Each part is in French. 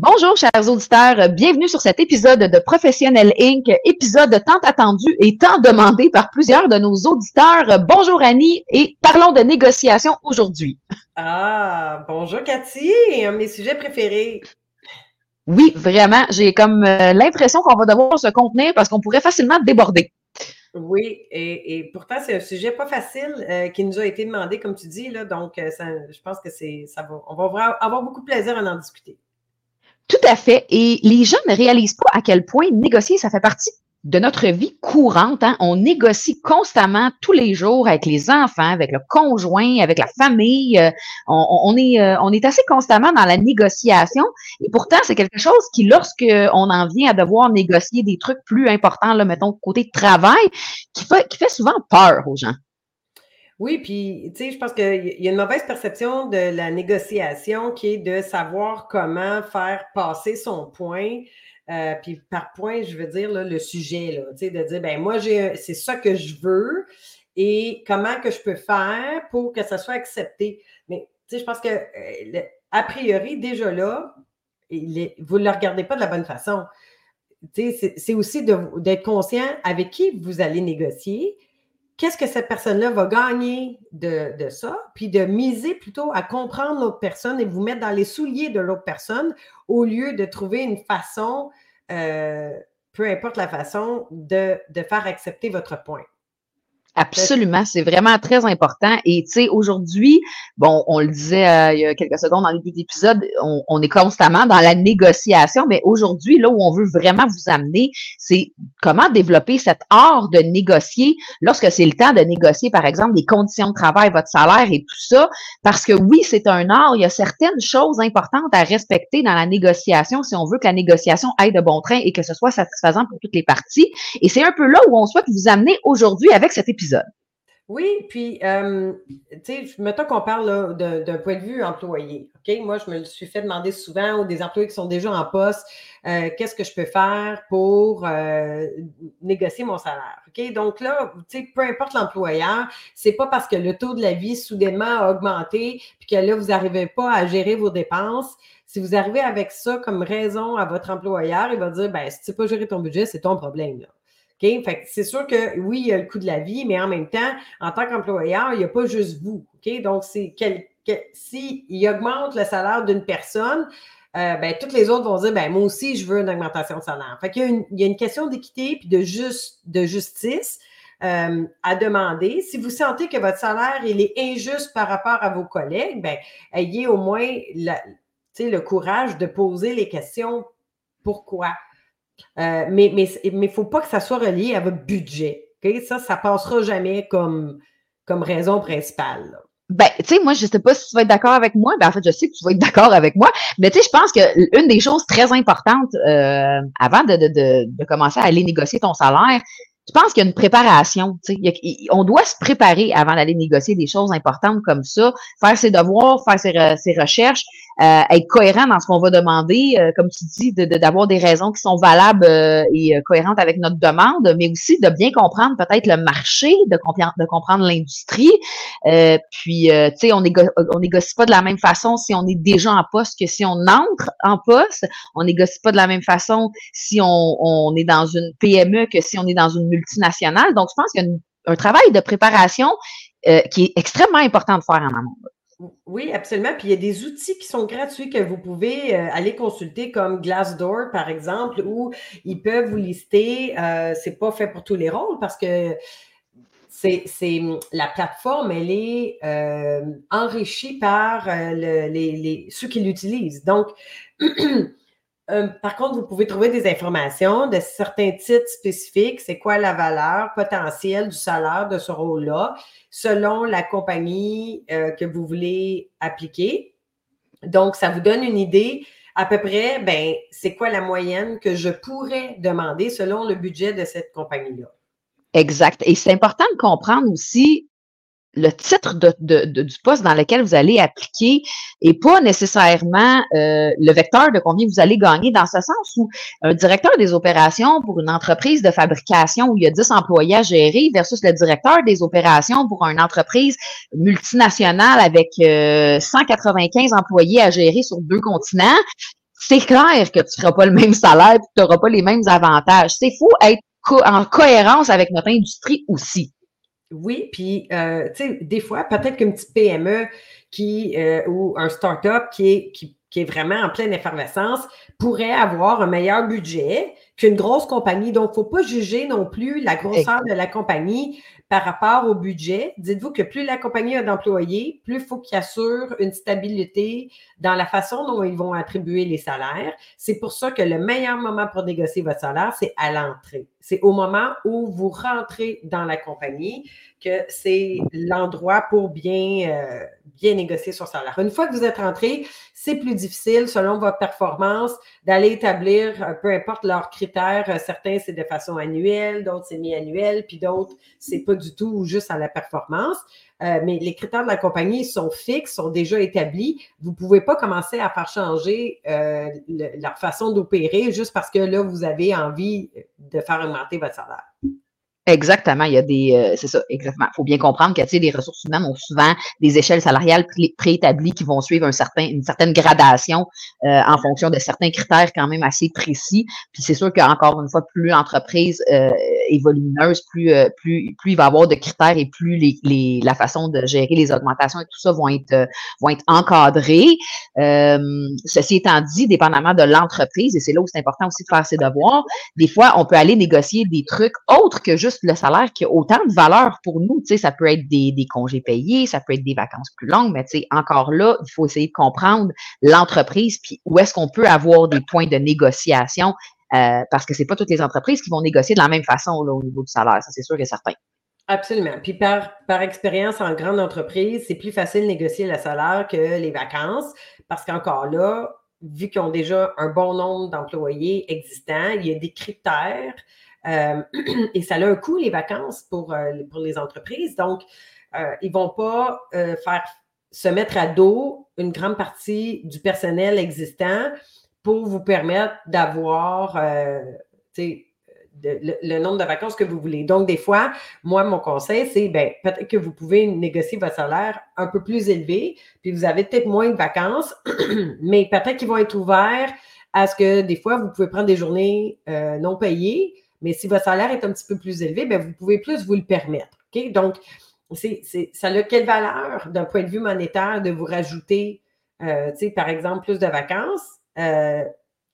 Bonjour, chers auditeurs. Bienvenue sur cet épisode de Professionnel Inc., épisode tant attendu et tant demandé par plusieurs de nos auditeurs. Bonjour, Annie, et parlons de négociation aujourd'hui. Ah, bonjour, Cathy, un de mes sujets préférés. Oui, vraiment. J'ai comme euh, l'impression qu'on va devoir se contenir parce qu'on pourrait facilement déborder. Oui, et, pourtant, c'est un sujet pas facile euh, qui nous a été demandé, comme tu dis, là, donc euh, je pense que c'est ça va, on va avoir beaucoup de plaisir à en discuter. Tout à fait. Et les gens ne réalisent pas à quel point négocier, ça fait partie de notre vie courante. Hein. On négocie constamment tous les jours avec les enfants, avec le conjoint, avec la famille. Euh, on, est, euh, on est assez constamment dans la négociation. Et pourtant, c'est quelque chose qui, lorsque on en vient à devoir négocier des trucs plus importants, là, mettons, côté travail, qui fait, qui fait souvent peur aux gens. Oui, puis, tu sais, je pense qu'il y a une mauvaise perception de la négociation qui est de savoir comment faire passer son point. Euh, puis par point, je veux dire le sujet, là, tu sais, de dire, ben moi, c'est ça que je veux et comment que je peux faire pour que ça soit accepté. Mais, tu sais, je pense que, euh, a priori, déjà là, vous ne le regardez pas de la bonne façon. Tu sais, c'est aussi d'être conscient avec qui vous allez négocier, qu'est-ce que cette personne-là va gagner de, ça, puis de miser plutôt à comprendre l'autre personne et vous mettre dans les souliers de l'autre personne au lieu de trouver une façon, euh, peu importe la façon, de, de faire accepter votre point. Absolument, c'est vraiment très important. Et tu sais, aujourd'hui, bon, on le disait euh, il y a quelques secondes dans le début d'épisode, on, on, est constamment dans la négociation, mais aujourd'hui, là où on veut vraiment vous amener, c'est comment développer cet art de négocier lorsque c'est le temps de négocier, par exemple, les conditions de travail, votre salaire et tout ça. Parce que oui, c'est un art, il y a certaines choses importantes à respecter dans la négociation si on veut que la négociation aille de bon train et que ce soit satisfaisant pour toutes les parties. Et c'est un peu là où on souhaite vous amener aujourd'hui avec cet épisode. Oui, puis, euh, tu sais, mettons qu'on parle d'un point de vue employé. OK? Moi, je me suis fait demander souvent aux des employés qui sont déjà en poste, euh, qu'est-ce que je peux faire pour euh, négocier mon salaire? OK? Donc là, tu sais, peu importe l'employeur, c'est pas parce que le taux de la vie soudainement a augmenté, puis que là, vous n'arrivez pas à gérer vos dépenses. Si vous arrivez avec ça comme raison à votre employeur, il va dire, ben, si tu ne pas gérer ton budget, c'est ton problème. Là. Fait c'est sûr que oui, il y a le coût de la vie, mais en même temps, en tant qu'employeur, il n'y a pas juste vous. Donc, c'est quel, s'il augmente le salaire d'une personne, euh, ben, toutes les autres vont dire ben, moi aussi, je veux une augmentation de salaire. Fait qu'il y a une, il y a une question d'équité puis de, justice euh, à demander. Si vous sentez que votre salaire il est injuste par rapport à vos collègues, ben, ayez au moins le courage de poser les questions pourquoi. Euh, mais il mais, mais faut pas que ça soit relié à votre budget. Ça, ça passera jamais comme, comme raison principale. Ben, tu sais, moi, je sais pas si tu vas être d'accord avec moi. Ben, en fait, je sais que tu vas être d'accord avec moi. Mais tu sais, je pense que une des choses très importantes euh, avant de, de, de, de, commencer à aller négocier ton salaire, je pense qu'il y a une préparation. on doit se préparer avant d'aller négocier des choses importantes comme ça, faire ses devoirs, faire ses, recherches, euh, être cohérent dans ce qu'on va demander, euh, comme tu dis, d'avoir de, des raisons qui sont valables euh, et cohérentes avec notre demande, mais aussi de bien comprendre peut-être le marché, de, de comprendre l'industrie. puis, tu sais, on, on négocie pas de la même façon si on est déjà en poste que si on entre en poste. On négocie pas de la même façon si on, on est dans une PME que si on est dans une Donc, je pense qu'il y a un travail de préparation euh, qui est extrêmement important de faire en amont. Oui, absolument. Puis il y a des outils qui sont gratuits que vous pouvez euh, aller consulter, comme Glassdoor, par exemple, où ils peuvent vous lister. Euh, c'est pas fait pour tous les rôles parce que c'est, la plateforme, elle est euh, enrichie par les, ceux qui l'utilisent. Donc, Euh, par contre, vous pouvez trouver des informations de certains titres spécifiques. C'est quoi la valeur potentielle du salaire de ce rôle-là, selon la compagnie euh, que vous voulez appliquer. Donc, ça vous donne une idée à peu près, ben, c'est quoi la moyenne que je pourrais demander selon le budget de cette compagnie-là. Exact. Et c'est important de comprendre aussi le titre de, de, du poste dans lequel vous allez appliquer et pas nécessairement euh, le vecteur de combien vous allez gagner dans ce sens où un directeur des opérations pour une entreprise de fabrication où il y a 10 employés à gérer versus le directeur des opérations pour une entreprise multinationale avec 195 euh, employés à gérer sur deux continents, c'est clair que tu feras pas le même salaire tu n'auras pas les mêmes avantages. C'est fou être en cohérence avec notre industrie aussi. Oui, puis, euh, tu sais, des fois, peut-être qu'une petite PME qui, euh, ou un start-up qui est, qui, qui, est vraiment en pleine effervescence pourrait avoir un meilleur budget qu'une grosse compagnie. Donc, il ne faut pas juger non plus la grosseur de la compagnie par rapport au budget. Dites-vous que plus la compagnie a d'employés, plus il faut qu'ils assurent une stabilité dans la façon dont ils vont attribuer les salaires. C'est pour ça que le meilleur moment pour négocier votre salaire, c'est à l'entrée. C'est au moment où vous rentrez dans la compagnie que c'est l'endroit pour bien, euh, bien négocier son salaire. Une fois que vous êtes rentré, c'est plus difficile, selon votre performance, d'aller établir, euh, peu importe leurs critères. Euh, certains, c'est de façon annuelle, d'autres, c'est mi-annuel, puis d'autres, c'est pas du tout juste à la performance. mais les critères de la compagnie sont fixes, sont déjà établis. Vous ne pouvez pas commencer à faire changer leur façon d'opérer juste parce que là, vous avez envie de faire augmenter votre salaire. Exactement, il y a des, euh, c'est ça, exactement. Il faut bien comprendre que, les ressources humaines ont souvent des échelles salariales préétablies qui vont suivre un certain, une certaine gradation euh, en fonction de certains critères quand même assez précis. Puis c'est sûr qu'encore une fois, plus l'entreprise euh, est volumineuse, plus, plus, plus il va y avoir de critères et plus la façon de gérer les augmentations et tout ça vont être, vont être ceci étant dit, dépendamment de l'entreprise, et c'est là où c'est important aussi de faire ses devoirs, des fois, on peut aller négocier des trucs autres que juste le salaire qui a autant de valeur pour nous. Tu ça peut être des, congés payés, ça peut être des vacances plus longues, mais tu encore là, il faut essayer de comprendre l'entreprise, puis où est-ce qu'on peut avoir des points de négociation, euh, parce que c'est pas toutes les entreprises qui vont négocier de la même façon au niveau du salaire, ça c'est sûr et certain. Absolument. Puis par, par expérience en grande entreprise, c'est plus facile de négocier le salaire que les vacances, parce qu'encore là, vu qu'ils ont déjà un bon nombre d'employés existants, il y a des critères euh, et ça a un coût, les vacances, pour, euh, pour les entreprises. Donc, euh, ils ne vont pas faire se mettre à dos une grande partie du personnel existant pour vous permettre d'avoir le, nombre de vacances que vous voulez. Donc, des fois, moi, mon conseil, c'est ben, peut-être que vous pouvez négocier votre salaire un peu plus élevé, puis vous avez peut-être moins de vacances, mais peut-être qu'ils vont être ouverts à ce que des fois, vous pouvez prendre des journées non payées mais si votre salaire est un petit peu plus élevé, bien, vous pouvez plus vous le permettre. Donc, ça a quelle valeur d'un point de vue monétaire de vous rajouter, euh, par exemple, plus de vacances? Euh,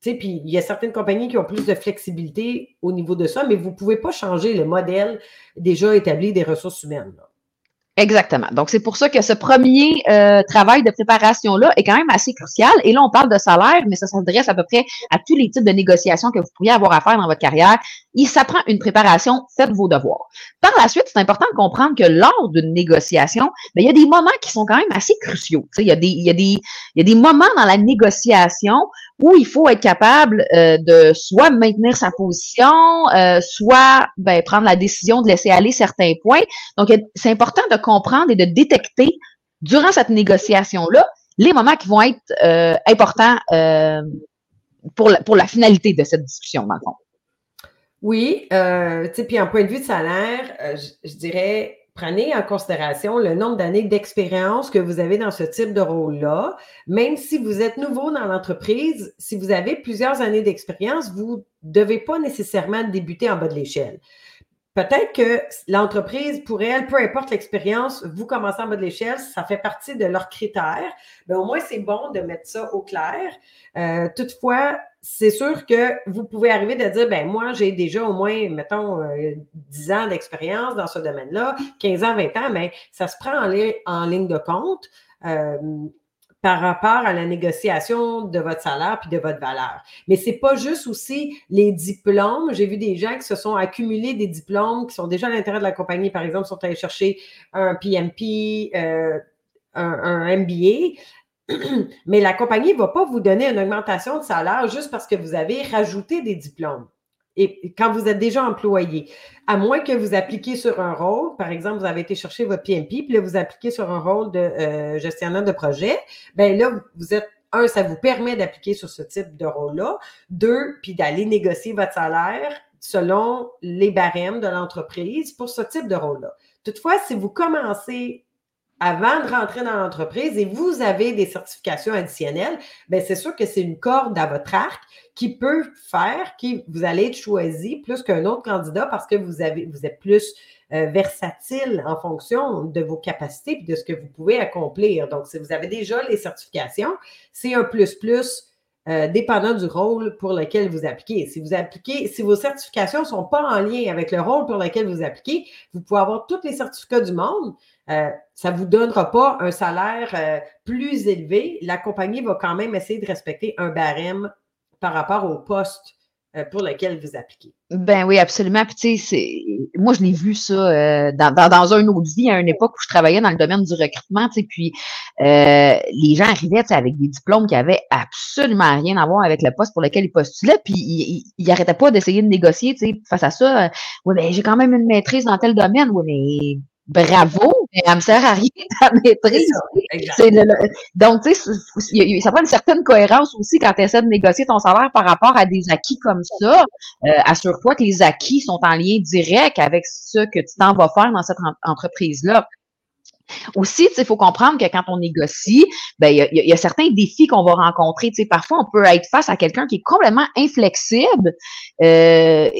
puis il y a certaines compagnies qui ont plus de flexibilité au niveau de ça, mais vous ne pouvez pas changer le modèle déjà établi des ressources humaines. Exactement. Donc, c'est pour ça que ce premier euh, travail de préparation-là est quand même assez crucial. Et là, on parle de salaire, mais ça s'adresse à peu près à tous les types de négociations que vous pourriez avoir à faire dans votre carrière. Il s'apprend une préparation, faites vos devoirs. Par la suite, c'est important de comprendre que lors d'une négociation, bien, il y a des moments qui sont quand même assez cruciaux. il, y a des, il, y a des, il y a des moments dans la négociation où il faut être capable euh, de soit maintenir sa position, euh, soit ben, prendre la décision de laisser aller certains points. Donc, c'est important de comprendre et de détecter durant cette négociation-là les moments qui vont être euh, importants pour, la, pour la finalité de cette discussion, dans le fond. Oui, euh, puis en point de vue de salaire, je dirais prenez en considération le nombre d'années d'expérience que vous avez dans ce type de rôle-là. Même si vous êtes nouveau dans l'entreprise, si vous avez plusieurs années d'expérience, vous ne devez pas nécessairement débuter en bas de l'échelle. Peut-être que l'entreprise, pour elle, peu importe l'expérience, vous commencez en bas de l'échelle, ça fait partie de leurs critères. Mais au moins, c'est bon de mettre ça au clair. Euh, toutefois, c'est sûr que vous pouvez arriver de dire, ben moi, j'ai déjà au moins, mettons, 10 euh, ans d'expérience dans ce domaine-là, 15 ans, 20 ans, mais ça se prend en, ligne de compte. Euh, par rapport à la négociation de votre salaire puis de votre valeur. Mais c'est pas juste aussi les diplômes. J'ai vu des gens qui se sont accumulés des diplômes qui sont déjà à l'intérieur de la compagnie, par exemple, sont allés chercher un PMP, euh, un, MBA. Mais la compagnie ne va pas vous donner une augmentation de salaire juste parce que vous avez rajouté des diplômes et quand vous êtes déjà employé, à moins que vous appliquiez sur un rôle, par exemple, vous avez été chercher votre PMP, puis là, vous appliquez sur un rôle de euh, gestionnaire de projet, bien là, vous êtes, un, ça vous permet d'appliquer sur ce type de rôle-là. Deux, puis d'aller négocier votre salaire selon les barèmes de l'entreprise pour ce type de rôle-là. Toutefois, si vous commencez avant de rentrer dans l'entreprise et vous avez des certifications additionnelles, bien, c'est sûr que c'est une corde à votre arc qui peut faire que vous allez être choisi plus qu'un autre candidat parce que vous, êtes plus euh, versatile en fonction de vos capacités et de ce que vous pouvez accomplir. Donc, si vous avez déjà les certifications, c'est un plus-plus euh, dépendant du rôle pour lequel vous appliquez. Si vous appliquez, si vos certifications ne sont pas en lien avec le rôle pour lequel vous appliquez, vous pouvez avoir tous les certificats du monde. Euh, ça ne vous donnera pas un salaire euh, plus élevé. La compagnie va quand même essayer de respecter un barème par rapport au poste pour lequel vous appliquez. Ben oui, absolument. Puis tu sais, moi je l'ai vu ça euh, dans, dans, dans une autre vie, à une époque où je travaillais dans le domaine du recrutement, tu sais, puis euh, les gens arrivaient avec des diplômes qui avaient absolument rien à voir avec le poste pour lequel ils postulaient, puis ils n'arrêtaient pas d'essayer de négocier, tu sais, face à ça. oui, mais j'ai quand même une maîtrise dans tel domaine. Oui, mais bravo, mais elle me sert à rien, ta maîtrise. donc, tu sais, ça prend une certaine cohérence aussi quand tu essaies de négocier ton salaire par rapport à des acquis comme ça. Euh, assure-toi que les acquis sont en lien direct avec ce que tu t'en vas faire dans cette entreprise-là. Aussi, il faut comprendre que quand on négocie, ben il y, a, certains défis qu'on va rencontrer. sais, parfois, on peut être face à quelqu'un qui est complètement inflexible. Euh,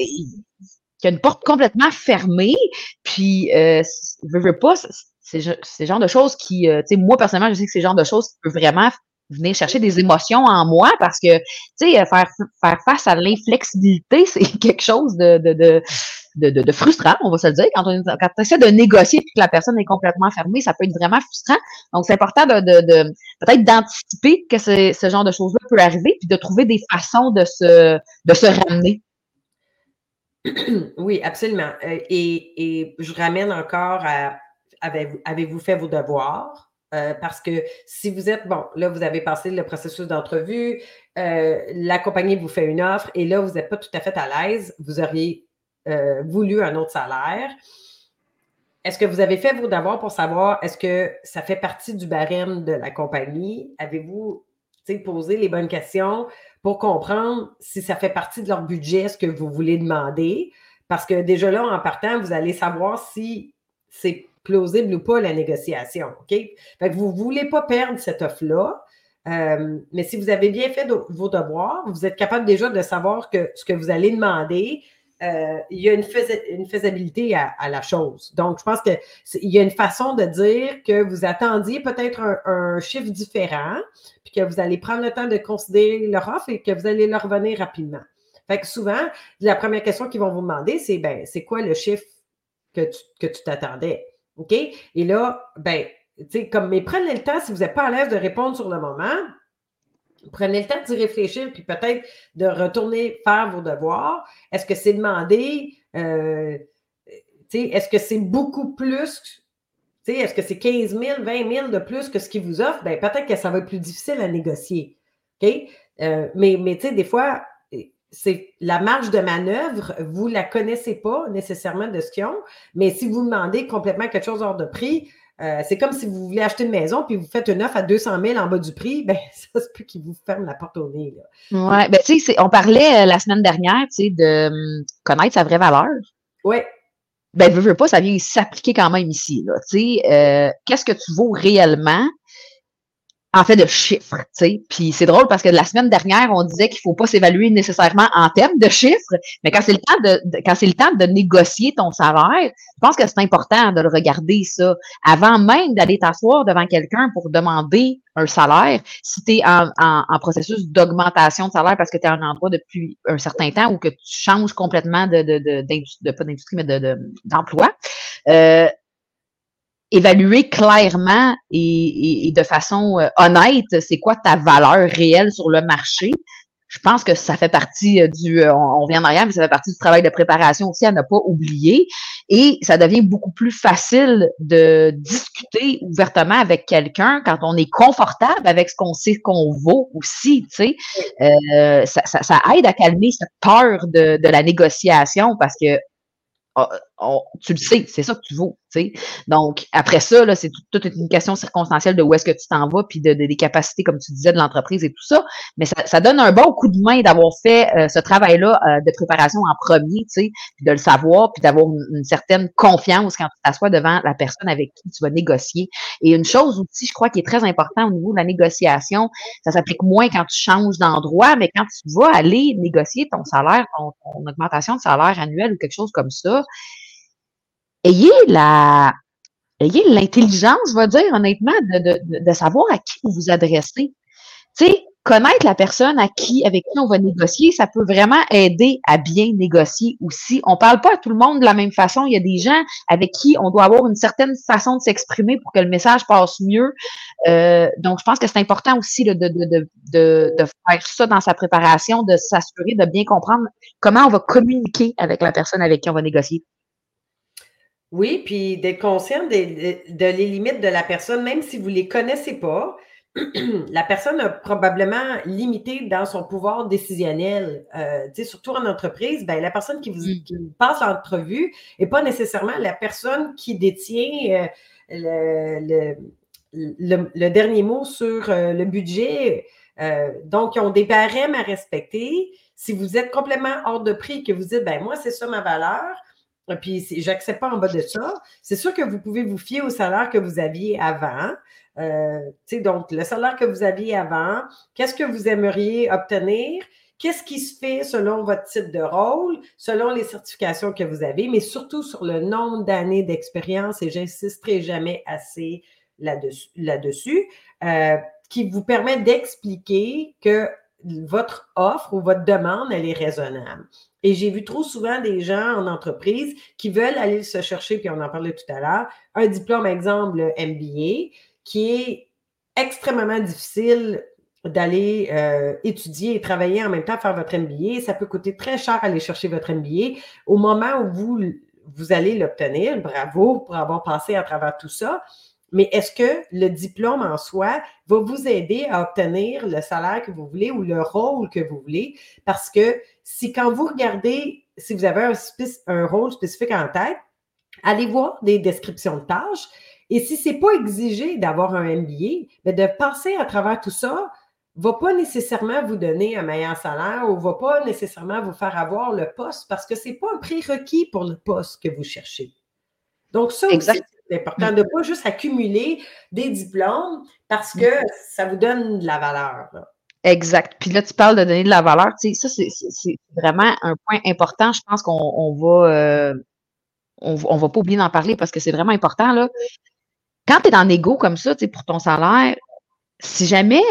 qui a une porte complètement fermée, puis euh, je veux pas, c'est ce genre de choses qui, euh, tu sais, moi personnellement, je sais que c'est le genre de choses qui peuvent vraiment venir chercher des émotions en moi parce que, tu sais, faire, faire face à l'inflexibilité, c'est quelque chose de, de, de, de, frustrant, on va se le dire. Quand on, quand essaie de négocier et que la personne est complètement fermée, ça peut être vraiment frustrant. Donc, c'est important de, de, peut-être d'anticiper que ce genre de choses-là peut arriver puis de trouver des façons de se, de se ramener. Oui, absolument. Euh, et, je ramène encore à avez-vous fait vos devoirs? Euh, parce que si vous êtes, bon, là, vous avez passé le processus d'entrevue, euh, la compagnie vous fait une offre et là, vous n'êtes pas tout à fait à l'aise, vous auriez voulu un autre salaire. Est-ce que vous avez fait vos devoirs pour savoir est-ce que ça fait partie du barème de la compagnie? Avez-vous posé les bonnes questions? Pour comprendre si ça fait partie de leur budget, ce que vous voulez demander. Parce que déjà là, en partant, vous allez savoir si c'est plausible ou pas la négociation. OK? Fait que vous ne voulez pas perdre cette offre-là. Euh, mais si vous avez bien fait vos devoirs, vous êtes capable déjà de savoir que ce que vous allez demander, euh, il y a une, faisabilité à, la chose. Donc, je pense qu'il y a une façon de dire que vous attendiez peut-être un, chiffre différent, puis que vous allez prendre le temps de considérer leur offre et que vous allez leur revenir rapidement. Fait que souvent, la première question qu'ils vont vous demander, c'est ben, c'est quoi le chiffre que tu t'attendais? OK? Et là, ben, tu sais, comme, mais prenez le temps si vous n'êtes pas à l'aise de répondre sur le moment Prenez le temps d'y réfléchir, puis peut-être de retourner faire vos devoirs. Est-ce que c'est demandé? Euh, est-ce que c'est beaucoup plus? Est-ce que c'est 15 000, 20 000 de plus que ce qu'ils vous offrent? Ben, peut-être que ça va être plus difficile à négocier. Euh, mais des fois, c'est la marge de manœuvre, vous ne la connaissez pas nécessairement de ce qu'ils ont, mais si vous demandez complètement quelque chose hors de prix, euh, c'est comme si vous voulez acheter une maison puis vous faites une offre à 200 000 en bas du prix, ben ça se peut qu'il vous ferme la porte au nez. Oui, ben tu sais, on parlait euh, la semaine dernière, tu sais, de hum, connaître sa vraie valeur. Oui. Ben, veux, veux pas, ça vient s'appliquer quand même ici, là. Tu sais, euh, qu'est-ce que tu vaux réellement? En fait de chiffres, tu sais. Puis c'est drôle parce que la semaine dernière, on disait qu'il faut pas s'évaluer nécessairement en termes de chiffres, mais quand c'est le temps de, quand c'est le temps de négocier ton salaire, je pense que c'est important de le regarder ça avant même d'aller t'asseoir devant quelqu'un pour demander un salaire. Si tu es en, en, processus d'augmentation de salaire parce que tu es en endroit depuis un certain temps ou que tu changes complètement de, de, de, de pas d'industrie, mais de, d'emploi, euh, évaluer clairement et, de façon euh, honnête c'est quoi ta valeur réelle sur le marché. Je pense que ça fait partie euh, du, euh, on, vient en arrière, mais ça fait partie du travail de préparation aussi à ne pas oublier. Et ça devient beaucoup plus facile de discuter ouvertement avec quelqu'un quand on est confortable avec ce qu'on sait qu'on vaut aussi. Tu sais, ça, aide à calmer cette peur de, de la négociation parce que tu le sais, c'est ça que tu vaux. sais. Donc, après ça, là, c'est toute une question circonstancielle de où est-ce que tu t'en vas, puis de, des capacités, comme tu disais, de l'entreprise et tout ça. Mais ça, ça, donne un bon coup de main d'avoir fait euh, ce travail-là euh, de préparation en premier, puis de le savoir, puis d'avoir une, certaine confiance quand tu t'assois devant la personne avec qui tu vas négocier. Et une chose aussi, je crois, qui est très important au niveau de la négociation, ça s'applique moins quand tu changes d'endroit, mais quand tu vas aller négocier ton salaire, ton, ton augmentation de salaire annuelle ou quelque chose comme ça, ayez la l'intelligence, je vais dire honnêtement, de, savoir à qui vous vous adressez. Tu sais, connaître la personne à qui, avec qui on va négocier, ça peut vraiment aider à bien négocier aussi. On parle pas à tout le monde de la même façon. Il y a des gens avec qui on doit avoir une certaine façon de s'exprimer pour que le message passe mieux. Euh, donc, je pense que c'est important aussi de, de, de, faire ça dans sa préparation, de s'assurer de bien comprendre comment on va communiquer avec la personne avec qui on va négocier. Oui, puis d'être conscient de, les limites de la personne, même si vous ne les connaissez pas. la personne a probablement limité dans son pouvoir décisionnel. Euh, surtout en entreprise, ben, la personne qui vous, mm. passe l'entrevue n'est pas nécessairement la personne qui détient euh, le, dernier mot sur euh, le budget. donc, ils ont des barèmes à respecter. Si vous êtes complètement hors de prix, que vous dites, ben moi, c'est ça ma valeur, puis j'accepte pas en bas de ça. C'est sûr que vous pouvez vous fier au salaire que vous aviez avant. Euh, donc, le salaire que vous aviez avant, qu'est-ce que vous aimeriez obtenir? Qu'est-ce qui se fait selon votre type de rôle, selon les certifications que vous avez, mais surtout sur le nombre d'années d'expérience, et j'insisterai jamais assez là-dessus, euh, qui vous permet d'expliquer que votre offre ou votre demande, elle est raisonnable. Et j'ai vu trop souvent des gens en entreprise qui veulent aller se chercher, puis on en parlait tout à l'heure, un diplôme, exemple, MBA, qui est extrêmement difficile d'aller euh, étudier et travailler en même temps, faire votre MBA. Ça peut coûter très cher aller chercher votre MBA. Au moment où vous, vous allez l'obtenir, bravo pour avoir passé à travers tout ça. Mais est-ce que le diplôme en soi va vous aider à obtenir le salaire que vous voulez ou le rôle que vous voulez? Parce que si quand vous regardez, si vous avez un, rôle spécifique en tête, allez voir des descriptions de tâches. Et si ce n'est pas exigé d'avoir un MBA, mais de passer à travers tout ça ne va pas nécessairement vous donner un meilleur salaire ou ne va pas nécessairement vous faire avoir le poste parce que ce n'est pas un prérequis pour le poste que vous cherchez. Donc, ça aussi, c'est important de ne pas juste accumuler des diplômes parce que ça vous donne de la valeur. Exact. Puis là, tu parles de donner de la valeur. Tu sais, ça, c'est vraiment un point important. Je pense qu'on va, euh, on, va pas oublier d'en parler parce que c'est vraiment important. Là. Quand tu es en égo comme ça, tu sais, pour ton salaire, si jamais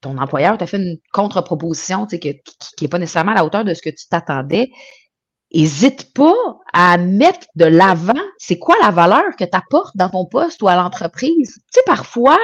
ton employeur t'a fait une contre-proposition tu sais, qui n'est pas nécessairement à la hauteur de ce que tu t'attendais, Hésite pas à mettre de l'avant c'est quoi la valeur que tu apportes dans ton poste ou à l'entreprise? Tu sais, parfois,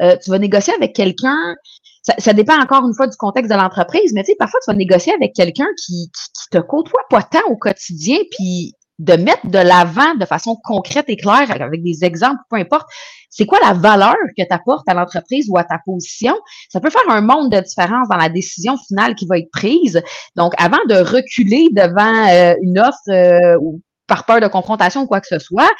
euh, tu vas négocier avec quelqu'un, ça, dépend encore une fois du contexte de l'entreprise, mais tu sais, parfois, tu vas négocier avec quelqu'un qui, qui, qui, te côtoie pas tant au quotidien, puis de mettre de l'avant de façon concrète et claire, avec des exemples, peu importe, c'est quoi la valeur que tu apportes à l'entreprise ou à ta position, ça peut faire un monde de différence dans la décision finale qui va être prise. Donc, avant de reculer devant euh, une offre euh, ou par peur de confrontation ou quoi que ce soit,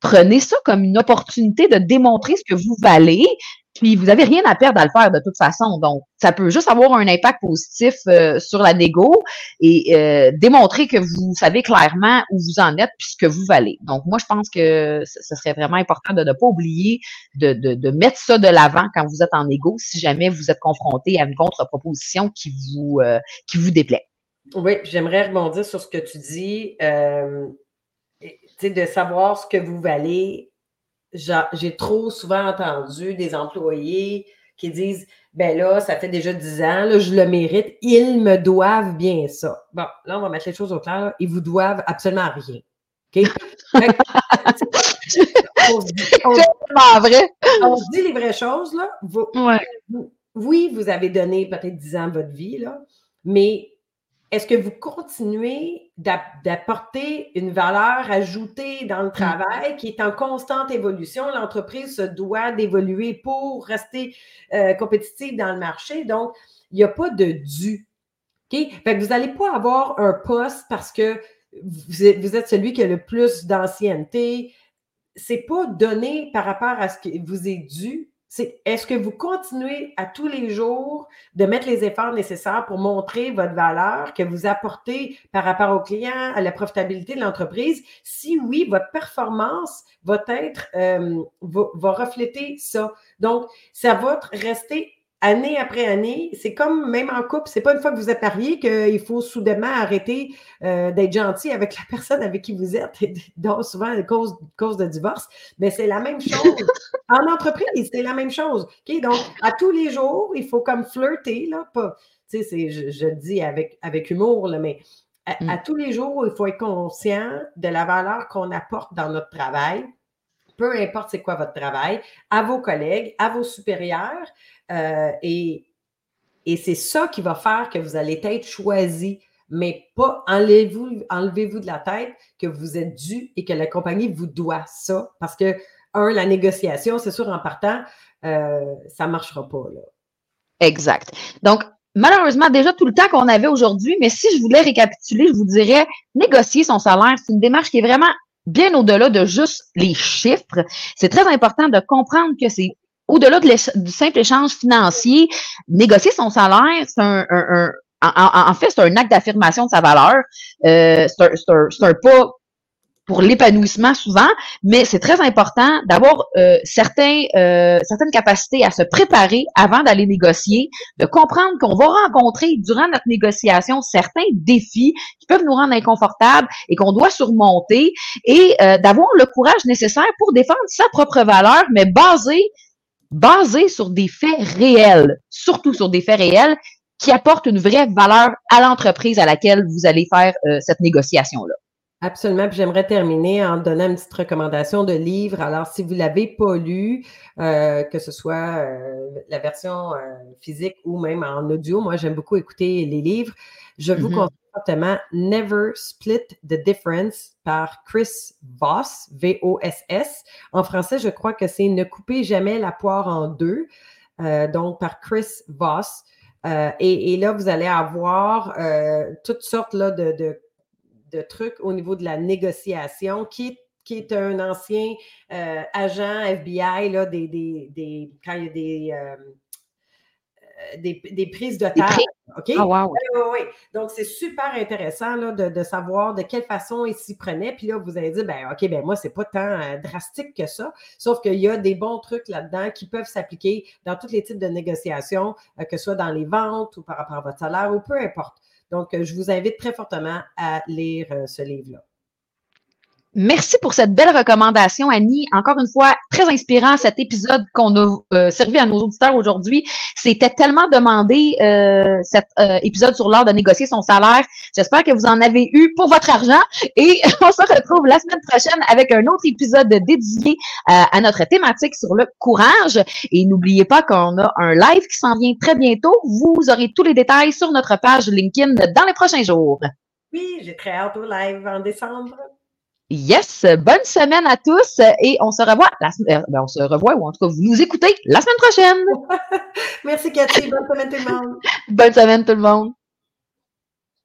prenez ça comme une opportunité de démontrer ce que vous valez, puis vous n'avez rien à perdre à le faire de toute façon. Donc, ça peut juste avoir un impact positif euh, sur la négo et euh, démontrer que vous savez clairement où vous en êtes puis ce que vous valez. Donc, moi, je pense que ce serait vraiment important de ne pas oublier de, de, de mettre ça de l'avant quand vous êtes en égo si jamais vous êtes confronté à une contre-proposition qui vous, euh, qui vous déplaît. Oui, j'aimerais rebondir sur ce que tu dis. De savoir ce que vous valez j'ai trop souvent entendu des employés qui disent ben là, ça fait déjà 10 ans, là, je le mérite, ils me doivent bien ça. Bon, là, on va mettre les choses au clair. Ils vous doivent absolument rien. OK? on, se dit, vrai. on se dit les vraies choses, là. oui, vous avez donné peut-être 10 ans de votre vie, là, mais est-ce que vous continuez d'apporter une valeur ajoutée dans le mm. travail qui est en constante évolution? L'entreprise se doit d'évoluer pour rester euh, compétitive dans le marché. Donc, il n'y a pas de dû. Fait que vous n'allez pas avoir un poste parce que vous êtes, vous êtes celui qui a le plus d'ancienneté. C'est pas donné par rapport à ce qui vous est dû, c'est est-ce que vous continuez à tous les jours de mettre les efforts nécessaires pour montrer votre valeur que vous apportez par rapport aux clients, à la profitabilité de l'entreprise? Si oui, votre performance va être, euh, va, va refléter ça. Donc, ça va rester année après année, c'est comme même en couple, c'est pas une fois que vous êtes marié qu'il faut soudainement arrêter euh, d'être gentil avec la personne avec qui vous êtes, donc souvent cause, cause de divorce, mais c'est la même chose. en entreprise, c'est la même chose. Donc, à tous les jours, il faut comme flirter, là, pas, je, je le dis avec, avec humour, là, mais à, à mm. tous les jours, il faut être conscient de la valeur qu'on apporte dans notre travail, peu importe c'est quoi votre travail, à vos collègues, à vos supérieurs. Euh, et, et c'est ça qui va faire que vous allez être choisi, mais pas enlevez-vous enlevez de la tête que vous êtes dû et que la compagnie vous doit ça. Parce que, un, la négociation, c'est sûr, en partant, euh, ça ne marchera pas. Là. Exact. Donc, malheureusement, déjà tout le temps qu'on avait aujourd'hui, mais si je voulais récapituler, je vous dirais, négocier son salaire, c'est une démarche qui est vraiment bien au-delà de juste les chiffres. C'est très important de comprendre que c'est au-delà du simple échange financier. Négocier son salaire, c'est un, en, fait, c'est un acte d'affirmation de sa valeur. Euh, c'est un, un, pas pour l'épanouissement souvent, mais c'est très important d'avoir euh, euh, certaines capacités à se préparer avant d'aller négocier, de comprendre qu'on va rencontrer durant notre négociation certains défis qui peuvent nous rendre inconfortables et qu'on doit surmonter et euh, d'avoir le courage nécessaire pour défendre sa propre valeur, mais basé, basé sur des faits réels, surtout sur des faits réels qui apportent une vraie valeur à l'entreprise à laquelle vous allez faire cette négociation-là. Absolument. Puis j'aimerais terminer en donnant une petite recommandation de livre. Alors, si vous ne l'avez pas lu, euh, que ce soit euh, la version euh, physique ou même en audio, moi, j'aime beaucoup écouter les livres. Je vous mm-hmm. conseille fortement Never Split the Difference par Chris Voss, V-O-S-S. En français, je crois que c'est Ne coupez jamais la poire en deux, donc par Chris Voss. Et, et, là, vous allez avoir toutes sortes là, de, de de trucs au niveau de la négociation, qui, qui est un ancien euh, agent FBI, là, des, des, quand il y a des, euh, euh, des, prises de terre. OK? Oh, wow. oui, oui, Donc, c'est super intéressant là, de, savoir de quelle façon il s'y prenait. Puis là, vous allez dire, ben, OK, ben moi, c'est pas tant drastique que ça. Sauf qu'il y a des bons trucs là-dedans qui peuvent s'appliquer dans tous les types de négociations, que ce soit dans les ventes ou par rapport à votre salaire ou peu importe. Donc, euh, je vous invite très fortement à lire euh, ce livre-là. Merci pour cette belle recommandation, Annie. Encore une fois, très inspirant cet épisode qu'on a euh, servi à nos auditeurs aujourd'hui. C'était tellement demandé, euh, cet euh, épisode sur l'art de négocier son salaire. J'espère que vous en avez eu pour votre argent. Et on se retrouve la semaine prochaine avec un autre épisode dédié à notre thématique sur le courage. Et n'oubliez pas qu'on a un live qui s'en vient très bientôt. Vous aurez tous les détails sur notre page LinkedIn dans les prochains jours. Oui, j'ai très hâte au live en décembre. Yes, bonne semaine à tous et on se revoit la semaine, euh, ben, on se revoit ou en tout cas vous nous écoutez la semaine prochaine. Merci Cathy, bonne semaine tout le monde. bonne semaine tout le monde.